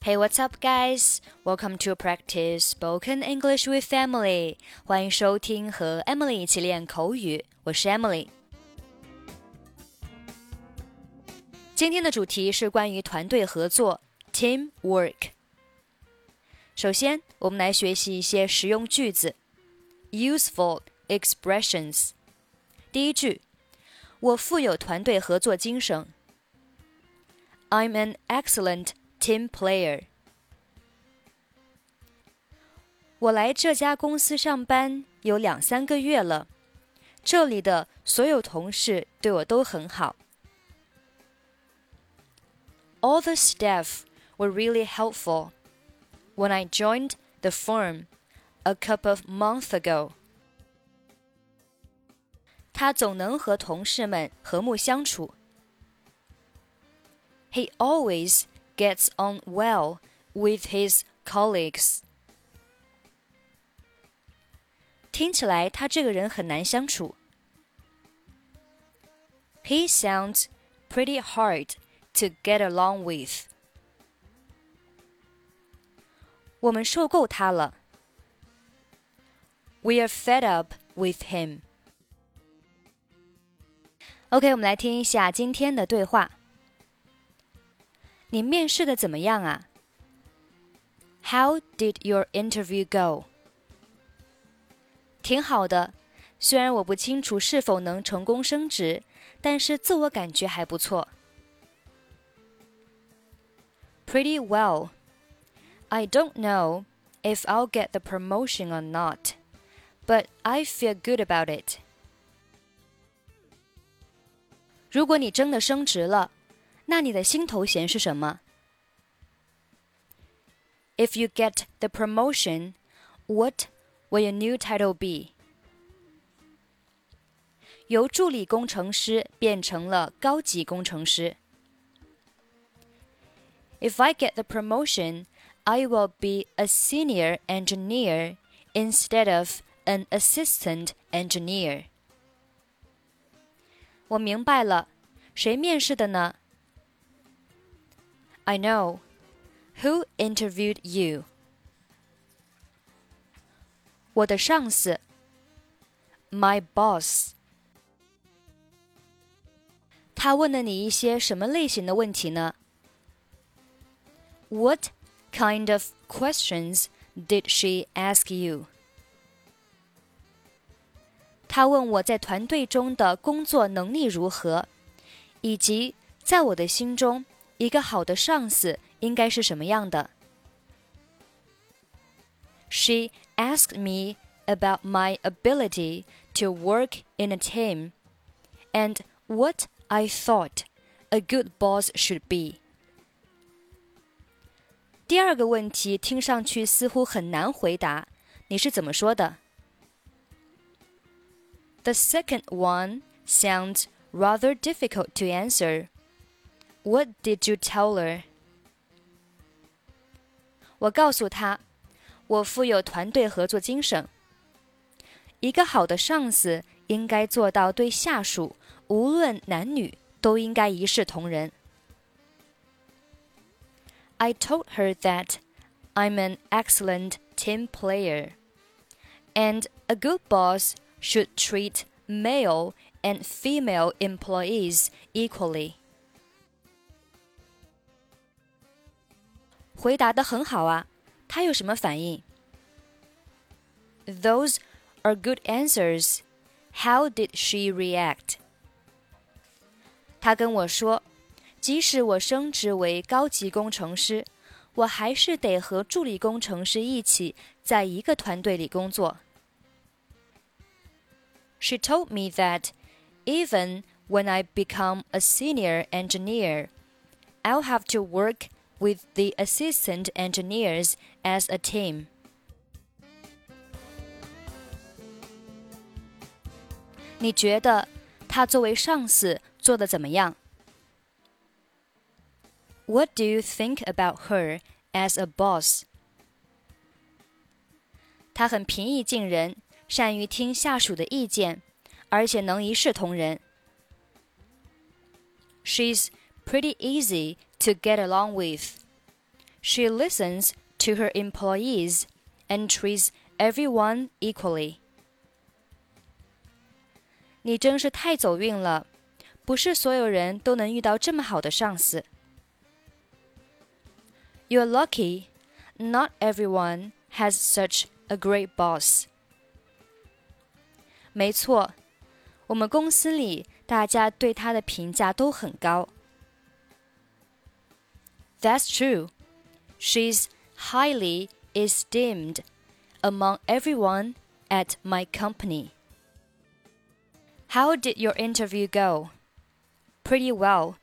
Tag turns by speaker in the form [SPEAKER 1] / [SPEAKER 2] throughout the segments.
[SPEAKER 1] Hey, what's up, guys? Welcome to practice spoken English with Emily. 欢迎收听和 Emily 一起练口语。我是 Emily。今天的主题是关于团队合作 （teamwork）。首先，我们来学习一些实用句子 （useful expressions）。第一句，我富有团队合作精神。I'm an excellent team player。我来这家公司上班有两三个月了，这里的所有同事对我都很好。All the staff were really helpful when I joined the firm a couple of months ago. 他总能和同事们和睦相处。He always gets on well with his colleagues. 听起来他这个人很难相处。He sounds pretty hard to get along with. 我们受够他了。We are fed up with him. OK，我们来听一下今天的对话。 你面试的怎么样啊？How did your interview go？挺好的，虽然我不清楚是否能成功升职，但是自我感觉还不错。Pretty well. I don't know if I'll get the promotion or not, but I feel good about it. 如果你真的升职了， 那你的新头衔是什么？If you get the promotion, what will your new title be? 由助理工程师变成了高级工程师。If I get the promotion, I will be a senior engineer instead of an assistant engineer. 我明白了，谁面试的呢 ？I know. Who interviewed you? 我的上司。My boss. 他问了你一些什么类型的问题呢？What kind of questions did she ask you? 他问我在团队中的工作能力如何，以及在我的心中， 一个好的上司应该是什么样的。She asked me about my ability to work in a team and what I thought a good boss should be. 第二个问题听上去似乎很难回答，你是怎么说的？the second one sounds rather difficult to answer. What did you tell her? 我告诉她，我富有团队合作精神。一个好的上司应该做到对下属，无论男女，都应该一视同仁。I told her that I'm an excellent team player, and a good boss should treat male and female employees equally. 回答的很好啊，他有什么反应？Those are good answers. How did she react? 他跟我说，即使我升职为高级工程师，我还是得和助理工程师一起在一个团队里工作。she told me that even when I become a senior engineer, I'll have to work with the assistant engineers as a team. 你觉得他作为上司做的怎么样？What do you think about her as a boss? 他很平易近人，善于听下属的意见，而且能一视同仁。She's pretty easy to get along with. She listens to her employees and treats everyone equally. 你真是太走运了，不是所有人都能遇到这么好的上司。You're lucky. Not everyone has such a great boss. 没错，我们公司里大家对他的评价都很高。 That's true. She's highly esteemed among everyone at my company. How did your interview go? Pretty well.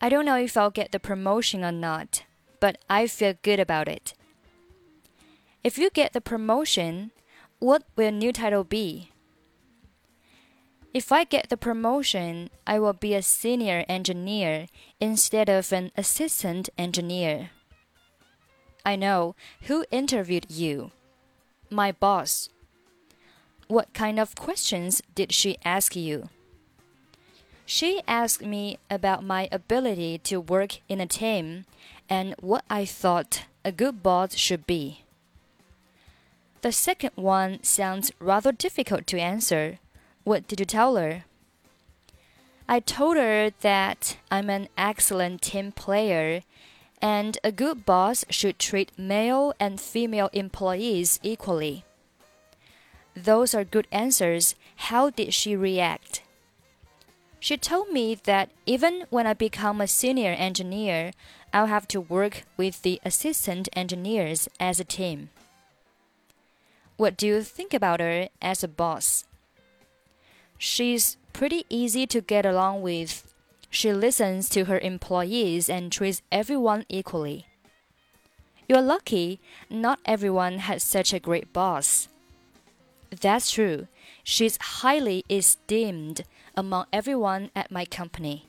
[SPEAKER 1] I don't know if I'll get the promotion or not, but I feel good about it. If you get the promotion, what will your new title be? If I get the promotion, I will be a senior engineer instead of an assistant engineer. I know. Who interviewed you? My boss. What kind of questions did she ask you? She asked me about my ability to work in a team and what I thought a good boss should be. The second one sounds rather difficult to answer. What did you tell her? I told her that I'm an excellent team player and a good boss should treat male and female employees equally. Those are good answers. How did she react? She told me that even when I become a senior engineer, I'll have to work with the assistant engineers as a team. What do you think about her as a boss? She's pretty easy to get along with. She listens to her employees and treats everyone equally. You're lucky, not everyone has such a great boss. That's true. She's highly esteemed among everyone at my company.